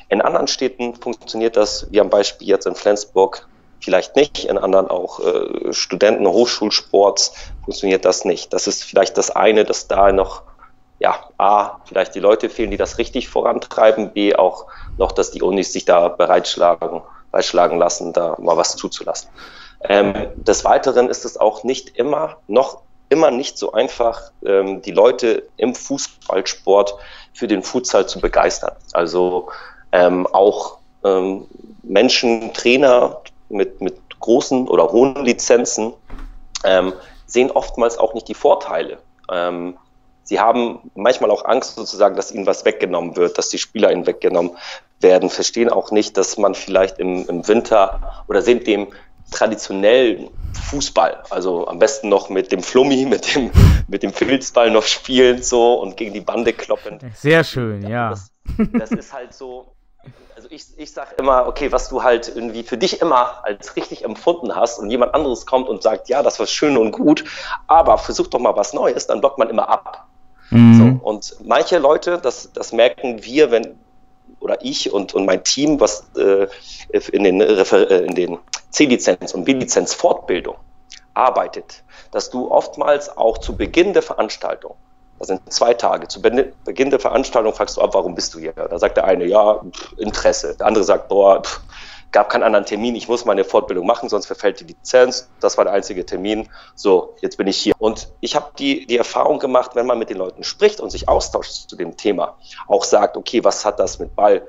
In anderen Städten funktioniert das, wie am Beispiel jetzt in Flensburg, vielleicht nicht. In anderen auch äh, Studenten, Hochschulsports funktioniert das nicht. Das ist vielleicht das eine, dass da noch, ja, A, vielleicht die Leute fehlen, die das richtig vorantreiben, B, auch noch, dass die Unis sich da bereitschlagen, bereitschlagen lassen, da mal was zuzulassen. Ähm, des Weiteren ist es auch nicht immer, noch immer nicht so einfach, ähm, die Leute im Fußballsport für den Futsal zu begeistern. Also ähm, auch ähm, Menschen, Trainer mit, mit großen oder hohen Lizenzen ähm, sehen oftmals auch nicht die Vorteile. Ähm, sie haben manchmal auch Angst sozusagen, dass ihnen was weggenommen wird, dass die Spieler ihnen weggenommen werden, verstehen auch nicht, dass man vielleicht im, im Winter oder sind dem traditionellen Fußball, also am besten noch mit dem Flummi, mit dem, mit dem Filzball noch spielen so und gegen die Bande kloppen. Sehr schön, ja. Das, das ist halt so, also ich, ich sage immer, okay, was du halt irgendwie für dich immer als richtig empfunden hast und jemand anderes kommt und sagt, ja, das war schön und gut, aber versuch doch mal was Neues, dann blockt man immer ab. Mhm. So, und manche Leute, das, das merken wir, wenn, oder ich und, und mein Team, was äh, in den, äh, in den C-Lizenz und B-Lizenz Fortbildung arbeitet, dass du oftmals auch zu Beginn der Veranstaltung, das sind zwei Tage, zu Beginn der Veranstaltung fragst du ab, warum bist du hier? Da sagt der eine, ja, Interesse. Der andere sagt, boah, pff, gab keinen anderen Termin, ich muss meine Fortbildung machen, sonst verfällt die Lizenz. Das war der einzige Termin. So, jetzt bin ich hier. Und ich habe die, die Erfahrung gemacht, wenn man mit den Leuten spricht und sich austauscht zu dem Thema, auch sagt, okay, was hat das mit Ball?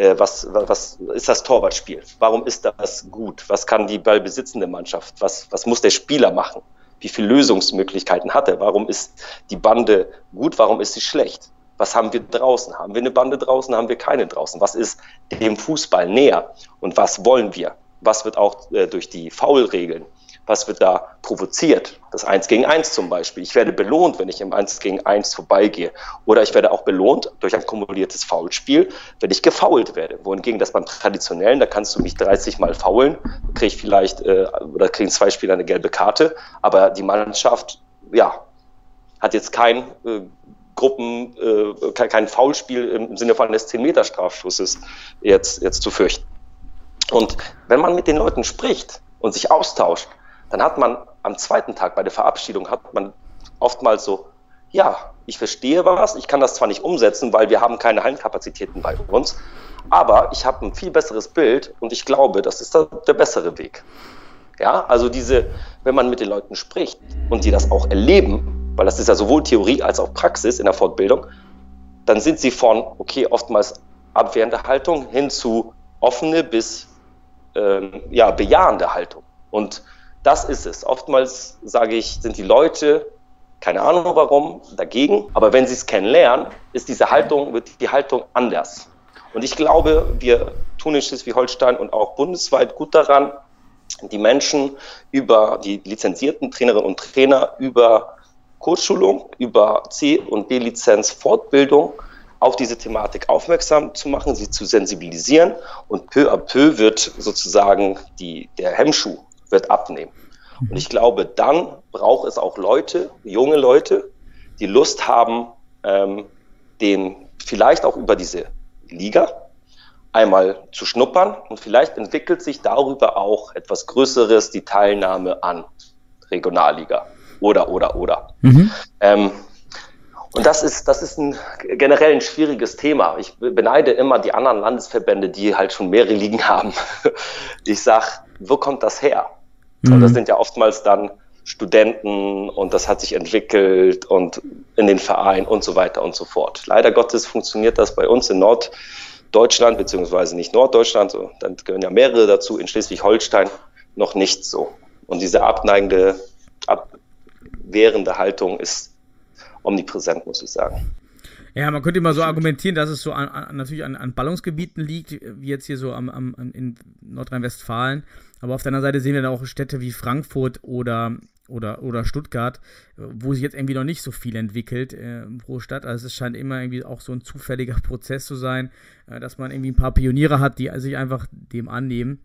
Äh, was, was ist das Torwartspiel? Warum ist das gut? Was kann die ballbesitzende Mannschaft? Was, was muss der Spieler machen? Wie viele Lösungsmöglichkeiten hat er? Warum ist die Bande gut? Warum ist sie schlecht? Was haben wir draußen? Haben wir eine Bande draußen? Haben wir keine draußen? Was ist dem Fußball näher? Und was wollen wir? Was wird auch äh, durch die Foulregeln was wird da provoziert? Das Eins gegen Eins zum Beispiel. Ich werde belohnt, wenn ich im Eins gegen Eins vorbeigehe. Oder ich werde auch belohnt durch ein kumuliertes Foulspiel, wenn ich gefoult werde. Wohingegen das beim Traditionellen, da kannst du mich 30 Mal faulen, kriege ich vielleicht, äh, oder kriegen zwei Spieler eine gelbe Karte, aber die Mannschaft, ja, hat jetzt kein äh, Gruppen, äh, kein, kein Foulspiel im Sinne von eines 10-Meter-Strafschusses jetzt, jetzt zu fürchten. Und wenn man mit den Leuten spricht und sich austauscht, dann hat man am zweiten Tag bei der Verabschiedung hat man oftmals so, ja, ich verstehe was, ich kann das zwar nicht umsetzen, weil wir haben keine Hallenkapazitäten bei uns, aber ich habe ein viel besseres Bild und ich glaube, das ist der bessere Weg. Ja, also diese, wenn man mit den Leuten spricht und die das auch erleben, weil das ist ja sowohl Theorie als auch Praxis in der Fortbildung, dann sind sie von, okay, oftmals abwehrende Haltung hin zu offene bis ähm, ja, bejahende Haltung. Und das ist es. Oftmals sage ich, sind die Leute, keine Ahnung warum, dagegen. Aber wenn sie es kennenlernen, ist diese Haltung, wird die Haltung anders. Und ich glaube, wir tun in Schleswig-Holstein und auch bundesweit gut daran, die Menschen über die lizenzierten Trainerinnen und Trainer, über Kursschulung, über C- und B-Lizenz Fortbildung auf diese Thematik aufmerksam zu machen, sie zu sensibilisieren und peu à peu wird sozusagen die, der Hemmschuh wird abnehmen. Und ich glaube, dann braucht es auch Leute, junge Leute, die Lust haben, ähm, den vielleicht auch über diese Liga einmal zu schnuppern und vielleicht entwickelt sich darüber auch etwas Größeres, die Teilnahme an Regionalliga oder, oder, oder. Mhm. Ähm, und das ist, das ist ein generell ein schwieriges Thema. Ich beneide immer die anderen Landesverbände, die halt schon mehrere Ligen (laughs) haben. Ich sag, wo kommt das her? Mhm. Und das sind ja oftmals dann Studenten und das hat sich entwickelt und in den Vereinen und so weiter und so fort. Leider Gottes funktioniert das bei uns in Norddeutschland, beziehungsweise nicht Norddeutschland, so, dann gehören ja mehrere dazu, in Schleswig-Holstein noch nicht so. Und diese abneigende, abwehrende Haltung ist omnipräsent, muss ich sagen. Ja, man könnte immer so argumentieren, dass es so an, an, natürlich an, an Ballungsgebieten liegt, wie jetzt hier so am, am, in Nordrhein-Westfalen. Aber auf der anderen Seite sehen wir dann auch Städte wie Frankfurt oder, oder, oder Stuttgart, wo sich jetzt irgendwie noch nicht so viel entwickelt äh, pro Stadt. Also es scheint immer irgendwie auch so ein zufälliger (laughs) Prozess zu sein, äh, dass man irgendwie ein paar Pioniere hat, die sich einfach dem annehmen.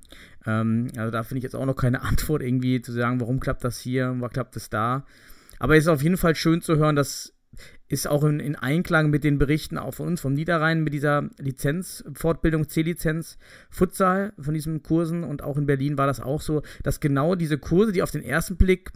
Ähm, also da finde ich jetzt auch noch keine (laughs) Antwort irgendwie zu sagen, warum klappt das hier, warum klappt das da. Aber es ist auf jeden Fall schön zu hören, dass ist auch in, in, Einklang mit den Berichten auch von uns vom Niederrhein mit dieser Lizenz, Fortbildung C-Lizenz, Futsal von diesen Kursen. Und auch in Berlin war das auch so, dass genau diese Kurse, die auf den ersten Blick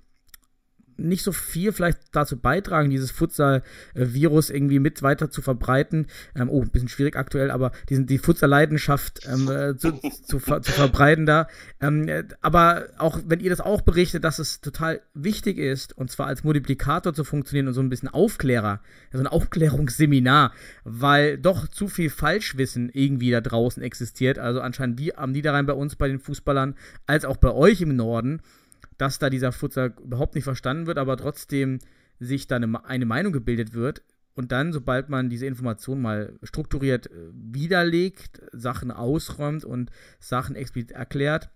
nicht so viel vielleicht dazu beitragen, dieses Futsal-Virus irgendwie mit weiter zu verbreiten. Ähm, oh, ein bisschen schwierig aktuell, aber diesen, die Futsal-Leidenschaft ähm, äh, zu, zu, ver zu, verbreiten da. Ähm, äh, aber auch, wenn ihr das auch berichtet, dass es total wichtig ist, und zwar als Multiplikator zu funktionieren und so ein bisschen Aufklärer, so ein Aufklärungsseminar, weil doch zu viel Falschwissen irgendwie da draußen existiert. Also anscheinend wie am Niederrhein bei uns, bei den Fußballern, als auch bei euch im Norden dass da dieser Futsal überhaupt nicht verstanden wird, aber trotzdem sich da eine, eine Meinung gebildet wird. Und dann, sobald man diese Information mal strukturiert äh, widerlegt, Sachen ausräumt und Sachen explizit erklärt,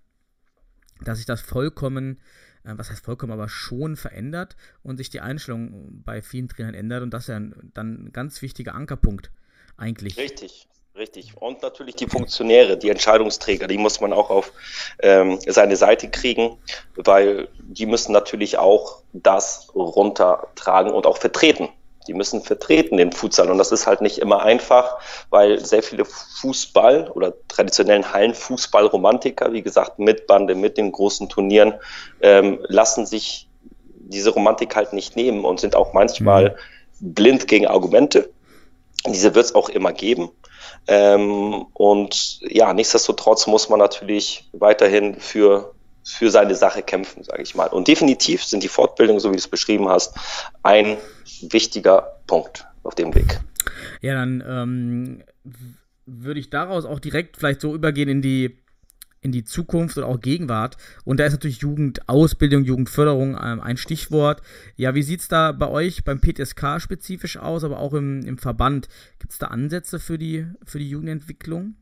dass sich das vollkommen, äh, was heißt vollkommen, aber schon verändert und sich die Einstellung bei vielen Trainern ändert. Und das ist ja dann ein ganz wichtiger Ankerpunkt eigentlich. Richtig. Richtig. Und natürlich die Funktionäre, die Entscheidungsträger, die muss man auch auf ähm, seine Seite kriegen, weil die müssen natürlich auch das runtertragen und auch vertreten. Die müssen vertreten den Futsal. Und das ist halt nicht immer einfach, weil sehr viele Fußball oder traditionellen Hallenfußball-Romantiker, wie gesagt, mit Bande, mit den großen Turnieren, ähm, lassen sich diese Romantik halt nicht nehmen und sind auch manchmal mhm. blind gegen Argumente. Diese wird es auch immer geben. Ähm, und ja, nichtsdestotrotz muss man natürlich weiterhin für, für seine Sache kämpfen, sage ich mal. Und definitiv sind die Fortbildungen, so wie du es beschrieben hast, ein wichtiger Punkt auf dem Weg. Ja, dann ähm, würde ich daraus auch direkt vielleicht so übergehen in die in die Zukunft oder auch Gegenwart. Und da ist natürlich Jugendausbildung, Jugendförderung ähm, ein Stichwort. Ja, wie sieht es da bei euch beim PTSK spezifisch aus, aber auch im, im Verband? Gibt es da Ansätze für die, für die Jugendentwicklung?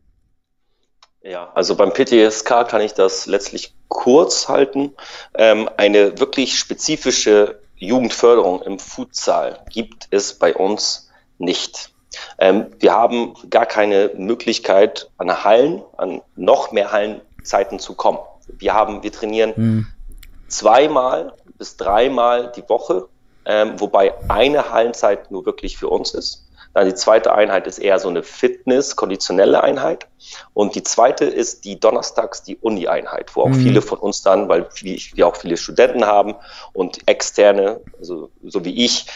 Ja, also beim PTSK kann ich das letztlich kurz halten. Ähm, eine wirklich spezifische Jugendförderung im Futsal gibt es bei uns nicht. Ähm, wir haben gar keine Möglichkeit, an Hallen, an noch mehr Hallen Zeiten zu kommen. Wir haben, wir trainieren mhm. zweimal bis dreimal die Woche, ähm, wobei eine Hallenzeit nur wirklich für uns ist. Dann die zweite Einheit ist eher so eine Fitness, konditionelle Einheit. Und die zweite ist die donnerstags die Uni-Einheit, wo auch mhm. viele von uns dann, weil wir auch viele Studenten haben und externe, also so wie ich,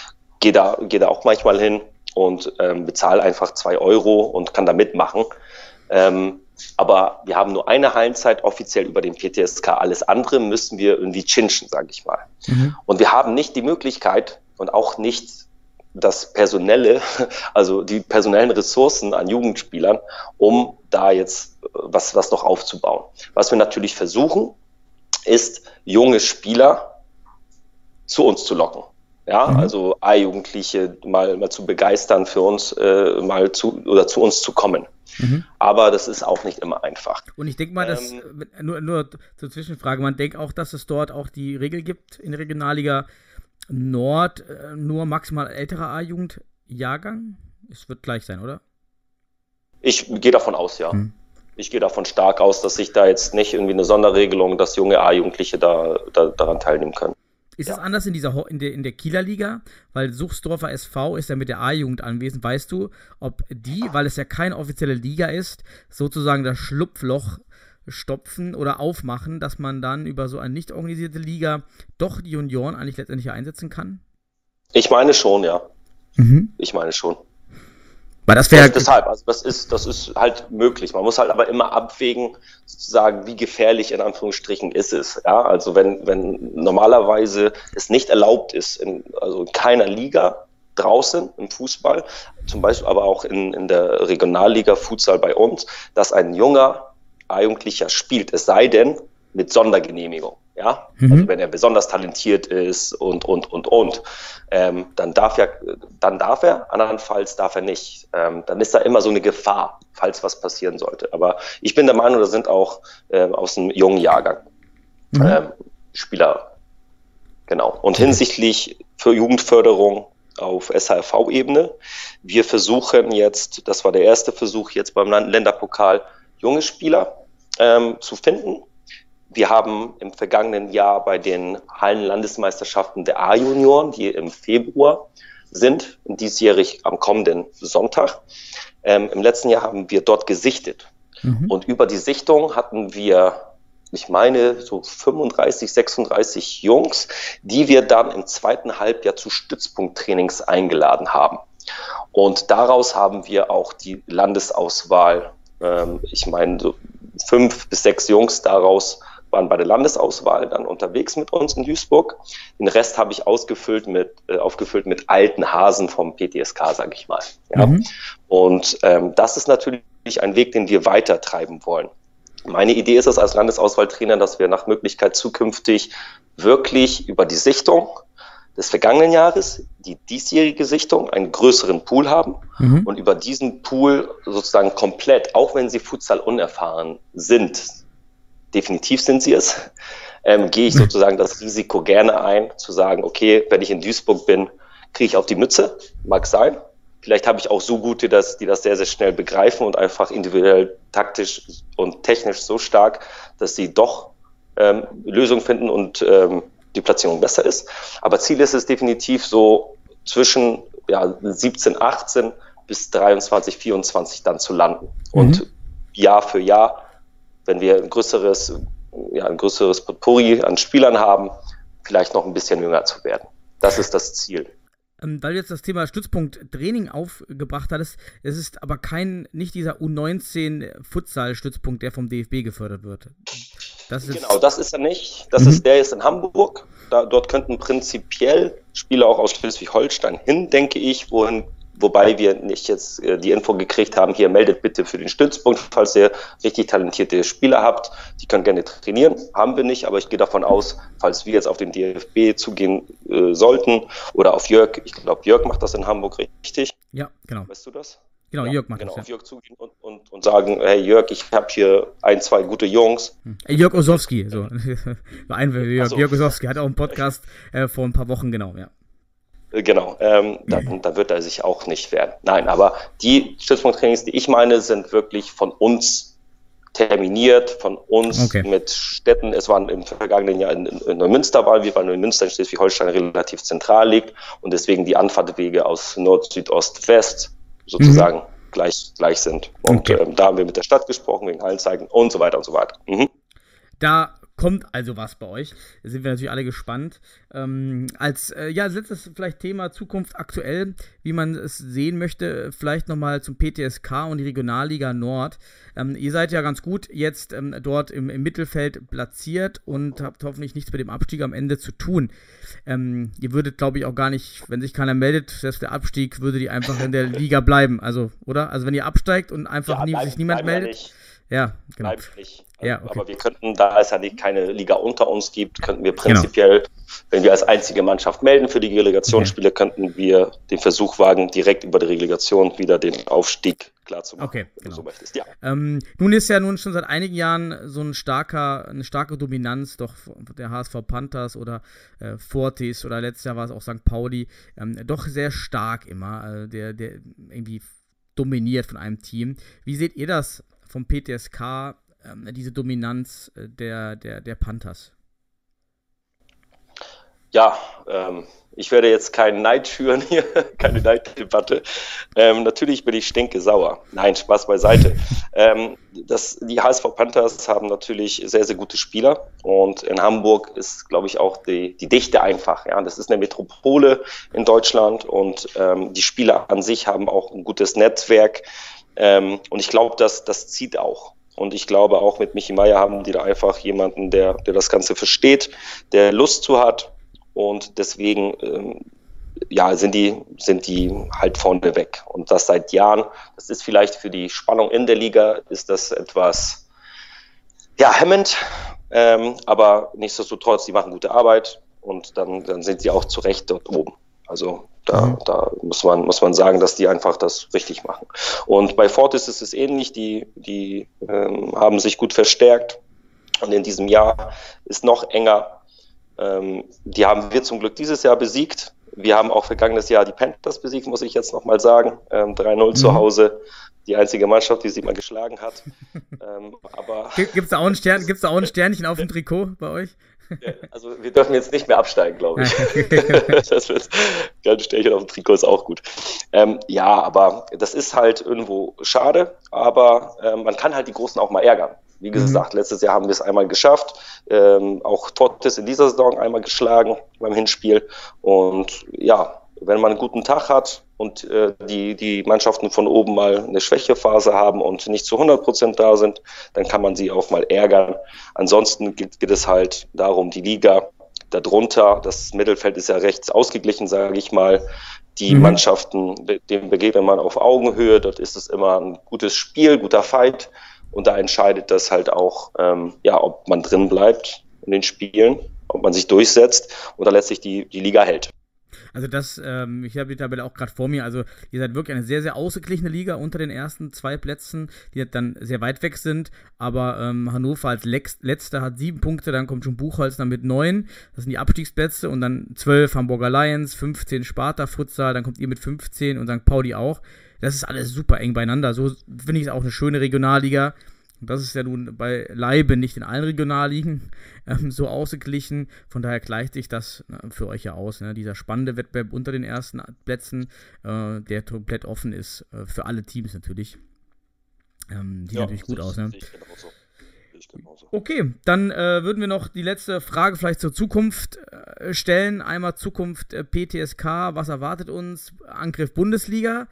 gehe da, gehe da auch manchmal hin und ähm, bezahle einfach zwei Euro und kann da mitmachen. Ähm, aber wir haben nur eine Hallenzeit offiziell über den PTSK. Alles andere müssen wir irgendwie chinchen, sage ich mal. Mhm. Und wir haben nicht die Möglichkeit und auch nicht das personelle, (laughs) also die personellen Ressourcen an Jugendspielern, um da jetzt äh, was, was noch aufzubauen. Was wir natürlich versuchen, ist junge Spieler zu uns zu locken. Ja, mhm. also A-Jugendliche mal, mal zu begeistern für uns, äh, mal zu oder zu uns zu kommen. Mhm. Aber das ist auch nicht immer einfach. Und ich denke mal, dass, ähm, nur, nur zur Zwischenfrage, man denkt auch, dass es dort auch die Regel gibt in der Regionalliga Nord, äh, nur maximal älterer A-Jugend-Jahrgang. Es wird gleich sein, oder? Ich gehe davon aus, ja. Mhm. Ich gehe davon stark aus, dass sich da jetzt nicht irgendwie eine Sonderregelung, dass junge A-Jugendliche da, da, daran teilnehmen können. Ist ja. es anders in dieser in der, in der Kieler Liga? Weil Suchsdorfer SV ist ja mit der A-Jugend anwesend. Weißt du, ob die, weil es ja keine offizielle Liga ist, sozusagen das Schlupfloch stopfen oder aufmachen, dass man dann über so eine nicht organisierte Liga doch die Junioren eigentlich letztendlich einsetzen kann? Ich meine schon, ja. Mhm. Ich meine schon. Weil das wäre. Deshalb, also das ist, das ist halt möglich. Man muss halt aber immer abwägen, sozusagen, wie gefährlich in Anführungsstrichen ist es. Ja, also wenn, wenn normalerweise es nicht erlaubt ist, in, also in keiner Liga draußen im Fußball, zum Beispiel aber auch in, in der Regionalliga Futsal bei uns, dass ein junger Jugendlicher spielt, es sei denn mit Sondergenehmigung. Ja, mhm. also wenn er besonders talentiert ist und, und, und, und, ähm, dann darf er, dann darf er, andernfalls darf er nicht. Ähm, dann ist da immer so eine Gefahr, falls was passieren sollte. Aber ich bin der Meinung, da sind auch äh, aus einem jungen Jahrgang mhm. ähm, Spieler. Genau. Und hinsichtlich für Jugendförderung auf SHV-Ebene, wir versuchen jetzt, das war der erste Versuch jetzt beim Länderpokal, junge Spieler ähm, zu finden, wir haben im vergangenen Jahr bei den Hallenlandesmeisterschaften der A-Junioren, die im Februar sind, diesjährig am kommenden Sonntag. Ähm, Im letzten Jahr haben wir dort gesichtet. Mhm. Und über die Sichtung hatten wir ich meine, so 35, 36 Jungs, die wir dann im zweiten Halbjahr zu Stützpunkttrainings eingeladen haben. Und daraus haben wir auch die Landesauswahl, ähm, ich meine, so fünf bis sechs Jungs daraus waren bei der Landesauswahl dann unterwegs mit uns in Duisburg. Den Rest habe ich ausgefüllt mit, äh, aufgefüllt mit alten Hasen vom PTSK, sage ich mal. Ja? Mhm. Und ähm, das ist natürlich ein Weg, den wir weiter treiben wollen. Meine Idee ist es als Landesauswahltrainer, dass wir nach Möglichkeit zukünftig wirklich über die Sichtung des vergangenen Jahres, die diesjährige Sichtung, einen größeren Pool haben mhm. und über diesen Pool sozusagen komplett, auch wenn sie Futsal unerfahren sind, definitiv sind sie es, ähm, gehe ich sozusagen das Risiko gerne ein, zu sagen, okay, wenn ich in Duisburg bin, kriege ich auf die Mütze, mag sein. Vielleicht habe ich auch so gute, dass die das sehr, sehr schnell begreifen und einfach individuell, taktisch und technisch so stark, dass sie doch ähm, Lösungen finden und ähm, die Platzierung besser ist. Aber Ziel ist es definitiv so zwischen ja, 17, 18 bis 23, 24 dann zu landen. Mhm. Und Jahr für Jahr wenn wir ein größeres, ja, ein größeres Potpourri an Spielern haben, vielleicht noch ein bisschen jünger zu werden. Das ist das Ziel. Ähm, weil du jetzt das Thema Stützpunkt Training aufgebracht hattest, es ist aber kein, nicht dieser U19 Futsal-Stützpunkt, der vom DFB gefördert wird. Das genau, das ist er nicht. Das mhm. ist, der ist in Hamburg. Da, dort könnten prinzipiell Spieler auch aus Schleswig-Holstein hin, denke ich, wohin wobei wir nicht jetzt äh, die Info gekriegt haben, hier meldet bitte für den Stützpunkt, falls ihr richtig talentierte Spieler habt. Die können gerne trainieren, haben wir nicht, aber ich gehe davon aus, falls wir jetzt auf den DFB zugehen äh, sollten oder auf Jörg, ich glaube, Jörg macht das in Hamburg richtig. Ja, genau. Weißt du das? Genau, ja, Jörg macht genau, das. Genau, ja. auf Jörg zugehen und, und, und sagen, hey Jörg, ich habe hier ein, zwei gute Jungs. Hm. Jörg Osowski, so. (laughs) ein, Jörg, so. Jörg Osowski hat auch einen Podcast äh, vor ein paar Wochen, genau, ja. Äh, genau, ähm, dann, dann wird er sich auch nicht wehren. Nein, aber die Stützpunkttrainings, die ich meine, sind wirklich von uns terminiert, von uns okay. mit Städten. Es waren im vergangenen Jahr in, in Neumünster waren wir, weil Neumünster in Schleswig-Holstein relativ zentral liegt und deswegen die Anfahrtwege aus Nord, Süd, Ost, West sozusagen mhm. gleich, gleich sind. Und okay. ähm, da haben wir mit der Stadt gesprochen, wegen Hallenzeigen und so weiter und so weiter. Mhm. Da kommt also was bei euch. Da sind wir natürlich alle gespannt. Ähm, als äh, ja, letztes vielleicht Thema Zukunft aktuell, wie man es sehen möchte, vielleicht nochmal zum PTSK und die Regionalliga Nord. Ähm, ihr seid ja ganz gut jetzt ähm, dort im, im, Mittelfeld platziert und habt hoffentlich nichts mit dem Abstieg am Ende zu tun. Ähm, ihr würdet, glaube ich, auch gar nicht, wenn sich keiner meldet, selbst der Abstieg, würde die einfach in der Liga bleiben. Also, oder? Also wenn ihr absteigt und einfach ja, nie, bleib, sich niemand meldet. Ja, genau. Nicht. Ja, okay. Aber wir könnten, da es ja nicht keine Liga unter uns gibt, könnten wir prinzipiell, genau. wenn wir als einzige Mannschaft melden für die Relegationsspiele, okay. könnten wir den Versuch wagen, direkt über die Relegation wieder den Aufstieg klar zu machen, okay, genau. so Ja. Ähm, nun ist ja nun schon seit einigen Jahren so ein starker, eine starke Dominanz doch der HSV Panthers oder äh, Fortis oder letztes Jahr war es auch St. Pauli, ähm, doch sehr stark immer, äh, der, der irgendwie dominiert von einem Team. Wie seht ihr das vom PTSK ähm, diese Dominanz äh, der, der, der Panthers? Ja, ähm, ich werde jetzt keinen Neid schüren hier, (laughs) keine Neiddebatte. Ähm, natürlich bin ich stinke sauer. Nein, Spaß beiseite. (laughs) ähm, das, die HSV Panthers haben natürlich sehr, sehr gute Spieler und in Hamburg ist, glaube ich, auch die, die Dichte einfach. Ja, das ist eine Metropole in Deutschland und ähm, die Spieler an sich haben auch ein gutes Netzwerk. Ähm, und ich glaube, dass das zieht auch. Und ich glaube, auch mit Michi Meier haben die da einfach jemanden, der, der das Ganze versteht, der Lust zu hat. Und deswegen, ähm, ja, sind die, sind die halt vorne weg. Und das seit Jahren. Das ist vielleicht für die Spannung in der Liga, ist das etwas, ja, hemmend. Ähm, aber nichtsdestotrotz, die machen gute Arbeit. Und dann, dann sind sie auch zu Recht dort oben. Also da, mhm. da muss, man, muss man sagen, dass die einfach das richtig machen. Und bei Fortis ist es ähnlich, die, die ähm, haben sich gut verstärkt und in diesem Jahr ist noch enger. Ähm, die haben wir zum Glück dieses Jahr besiegt. Wir haben auch vergangenes Jahr die Panthers besiegt, muss ich jetzt nochmal sagen. Ähm, 3-0 mhm. zu Hause. Die einzige Mannschaft, die sie mal geschlagen hat. (laughs) ähm, Gibt es da, auch ein Stern, da auch ein Sternchen auf dem Trikot bei euch? Also wir dürfen jetzt nicht mehr absteigen, glaube ich. (laughs) das wird ganz Sternchen auf dem Trikot ist auch gut. Ähm, ja, aber das ist halt irgendwo schade, aber ähm, man kann halt die Großen auch mal ärgern. Wie gesagt, mhm. letztes Jahr haben wir es einmal geschafft. Ähm, auch Tortes in dieser Saison einmal geschlagen beim Hinspiel. Und ja, wenn man einen guten Tag hat und äh, die, die Mannschaften von oben mal eine Schwächephase haben und nicht zu 100 Prozent da sind, dann kann man sie auch mal ärgern. Ansonsten geht, geht es halt darum, die Liga darunter, das Mittelfeld ist ja rechts ausgeglichen, sage ich mal. Die mhm. Mannschaften, dem begegnet man auf Augenhöhe, dort ist es immer ein gutes Spiel, guter Fight. Und da entscheidet das halt auch, ähm, ja, ob man drin bleibt in den Spielen, ob man sich durchsetzt oder letztlich die, die Liga hält. Also das, ähm, ich habe die Tabelle auch gerade vor mir. Also ihr seid wirklich eine sehr, sehr ausgeglichene Liga unter den ersten zwei Plätzen, die dann sehr weit weg sind. Aber ähm, Hannover als letzter hat sieben Punkte, dann kommt schon Buchholz dann mit neun. Das sind die Abstiegsplätze und dann zwölf Hamburger Lions, 15 Sparta Futsal, dann kommt ihr mit 15 und St. Pauli auch. Das ist alles super eng beieinander. So finde ich es auch eine schöne Regionalliga. Und das ist ja nun bei Leibe nicht in allen Regionalligen (laughs) ähm, so ausgeglichen. Von daher gleicht sich das äh, für euch ja aus. Ne? Dieser spannende Wettbewerb unter den ersten Plätzen, äh, der komplett offen ist, äh, für alle Teams natürlich. Ähm, sieht ja, natürlich gut aus. Ne? Okay, dann äh, würden wir noch die letzte Frage vielleicht zur Zukunft äh, stellen. Einmal Zukunft äh, PTSK, was erwartet uns? Angriff Bundesliga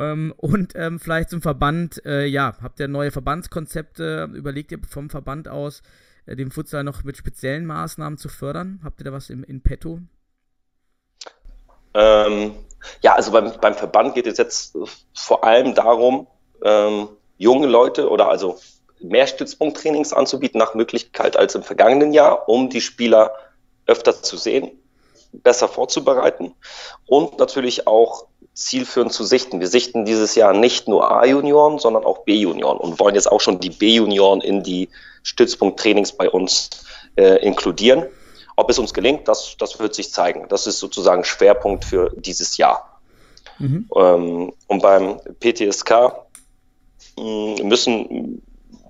ähm, und ähm, vielleicht zum Verband, äh, ja, habt ihr neue Verbandskonzepte? Überlegt ihr vom Verband aus, äh, den Futsal noch mit speziellen Maßnahmen zu fördern? Habt ihr da was im, in petto? Ähm, ja, also beim, beim Verband geht es jetzt vor allem darum, ähm, junge Leute oder also mehr Stützpunkttrainings anzubieten nach Möglichkeit als im vergangenen Jahr, um die Spieler öfter zu sehen, besser vorzubereiten und natürlich auch zielführend zu sichten. Wir sichten dieses Jahr nicht nur A-Junioren, sondern auch B-Junioren und wollen jetzt auch schon die B-Junioren in die Stützpunkttrainings bei uns äh, inkludieren. Ob es uns gelingt, das, das wird sich zeigen. Das ist sozusagen Schwerpunkt für dieses Jahr. Mhm. Ähm, und beim PTSK müssen,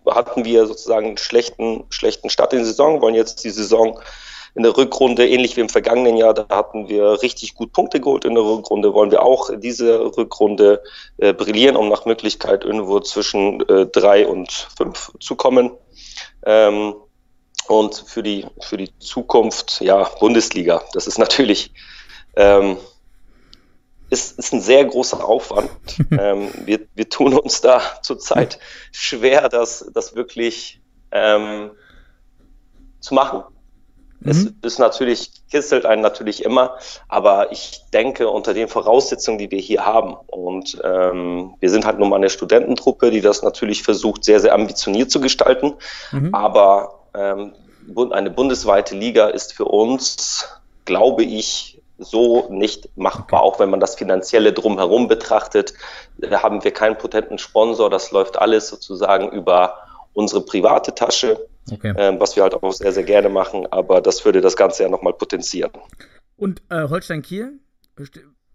hatten wir sozusagen einen schlechten, schlechten Start in die Saison, wollen jetzt die Saison in der Rückrunde, ähnlich wie im vergangenen Jahr, da hatten wir richtig gut Punkte geholt in der Rückrunde, wollen wir auch diese Rückrunde äh, brillieren, um nach Möglichkeit irgendwo zwischen äh, drei und fünf zu kommen. Ähm, und für die, für die Zukunft, ja, Bundesliga, das ist natürlich, ähm, ist, ist ein sehr großer Aufwand. (laughs) ähm, wir, wir tun uns da zurzeit schwer, das, das wirklich ähm, zu machen. Es mhm. ist natürlich, kitzelt einen natürlich immer, aber ich denke unter den Voraussetzungen, die wir hier haben, und ähm, wir sind halt nun mal eine Studententruppe, die das natürlich versucht, sehr, sehr ambitioniert zu gestalten, mhm. aber ähm, eine bundesweite Liga ist für uns, glaube ich, so nicht machbar, auch wenn man das Finanzielle drumherum betrachtet. Da haben wir keinen potenten Sponsor, das läuft alles sozusagen über unsere private Tasche okay. ähm, was wir halt auch sehr, sehr gerne machen, aber das würde das Ganze ja nochmal potenzieren. Und äh, Holstein-Kiel?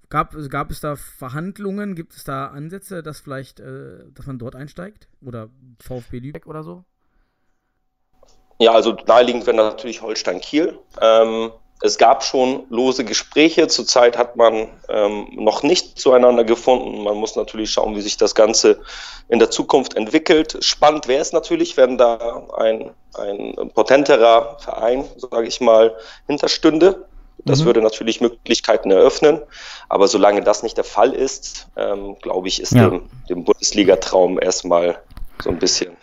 Gab, gab es da Verhandlungen? Gibt es da Ansätze, dass vielleicht, äh, dass man dort einsteigt? Oder VfB Lübeck oder so? Ja, also naheliegend wäre natürlich Holstein-Kiel. Ähm, es gab schon lose Gespräche. Zurzeit hat man ähm, noch nicht zueinander gefunden. Man muss natürlich schauen, wie sich das Ganze in der Zukunft entwickelt. Spannend wäre es natürlich, wenn da ein, ein potenterer Verein, sage ich mal, hinterstünde. Das mhm. würde natürlich Möglichkeiten eröffnen. Aber solange das nicht der Fall ist, ähm, glaube ich, ist ja. dem, dem Bundesliga-Traum erstmal so ein bisschen.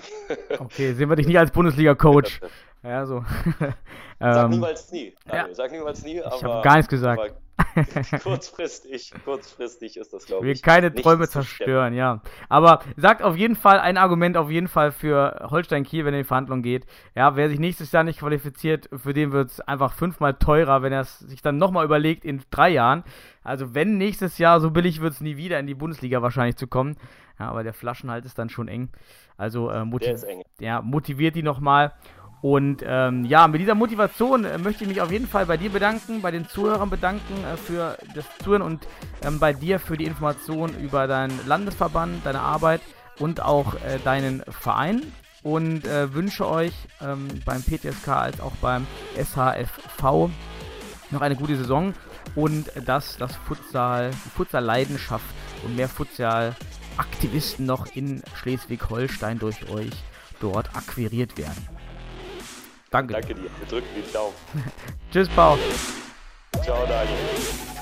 Okay, sehen wir dich nicht als Bundesliga-Coach. (laughs) Ja, so. (laughs) Sag ähm, niemals nie. Ja. Sag niemals nie, aber. Ich habe gar nichts gesagt. (laughs) kurzfristig, kurzfristig ist das, glaube ich. Wir keine Träume zerstören, ja. Aber sagt auf jeden Fall ein Argument auf jeden Fall für Holstein Kiel, wenn er in die Verhandlung geht. Ja, wer sich nächstes Jahr nicht qualifiziert, für den wird es einfach fünfmal teurer, wenn er es sich dann nochmal überlegt in drei Jahren. Also wenn nächstes Jahr so billig wird es nie wieder in die Bundesliga wahrscheinlich zu kommen. Ja, aber der Flaschenhalt ist dann schon eng. Also äh, motiv eng. Ja, motiviert die nochmal. Und ähm, ja, mit dieser Motivation äh, möchte ich mich auf jeden Fall bei dir bedanken, bei den Zuhörern bedanken äh, für das Zuhören und ähm, bei dir für die Information über deinen Landesverband, deine Arbeit und auch äh, deinen Verein. Und äh, wünsche euch ähm, beim PTSK als auch beim SHFV noch eine gute Saison und dass das Futsal, die Futsal-Leidenschaft und mehr Futsal-Aktivisten noch in Schleswig-Holstein durch euch dort akquiriert werden. Danke. Danke dir. Wir drücken die Daumen. (laughs) Tschüss, Paul. Ciao, Daniel.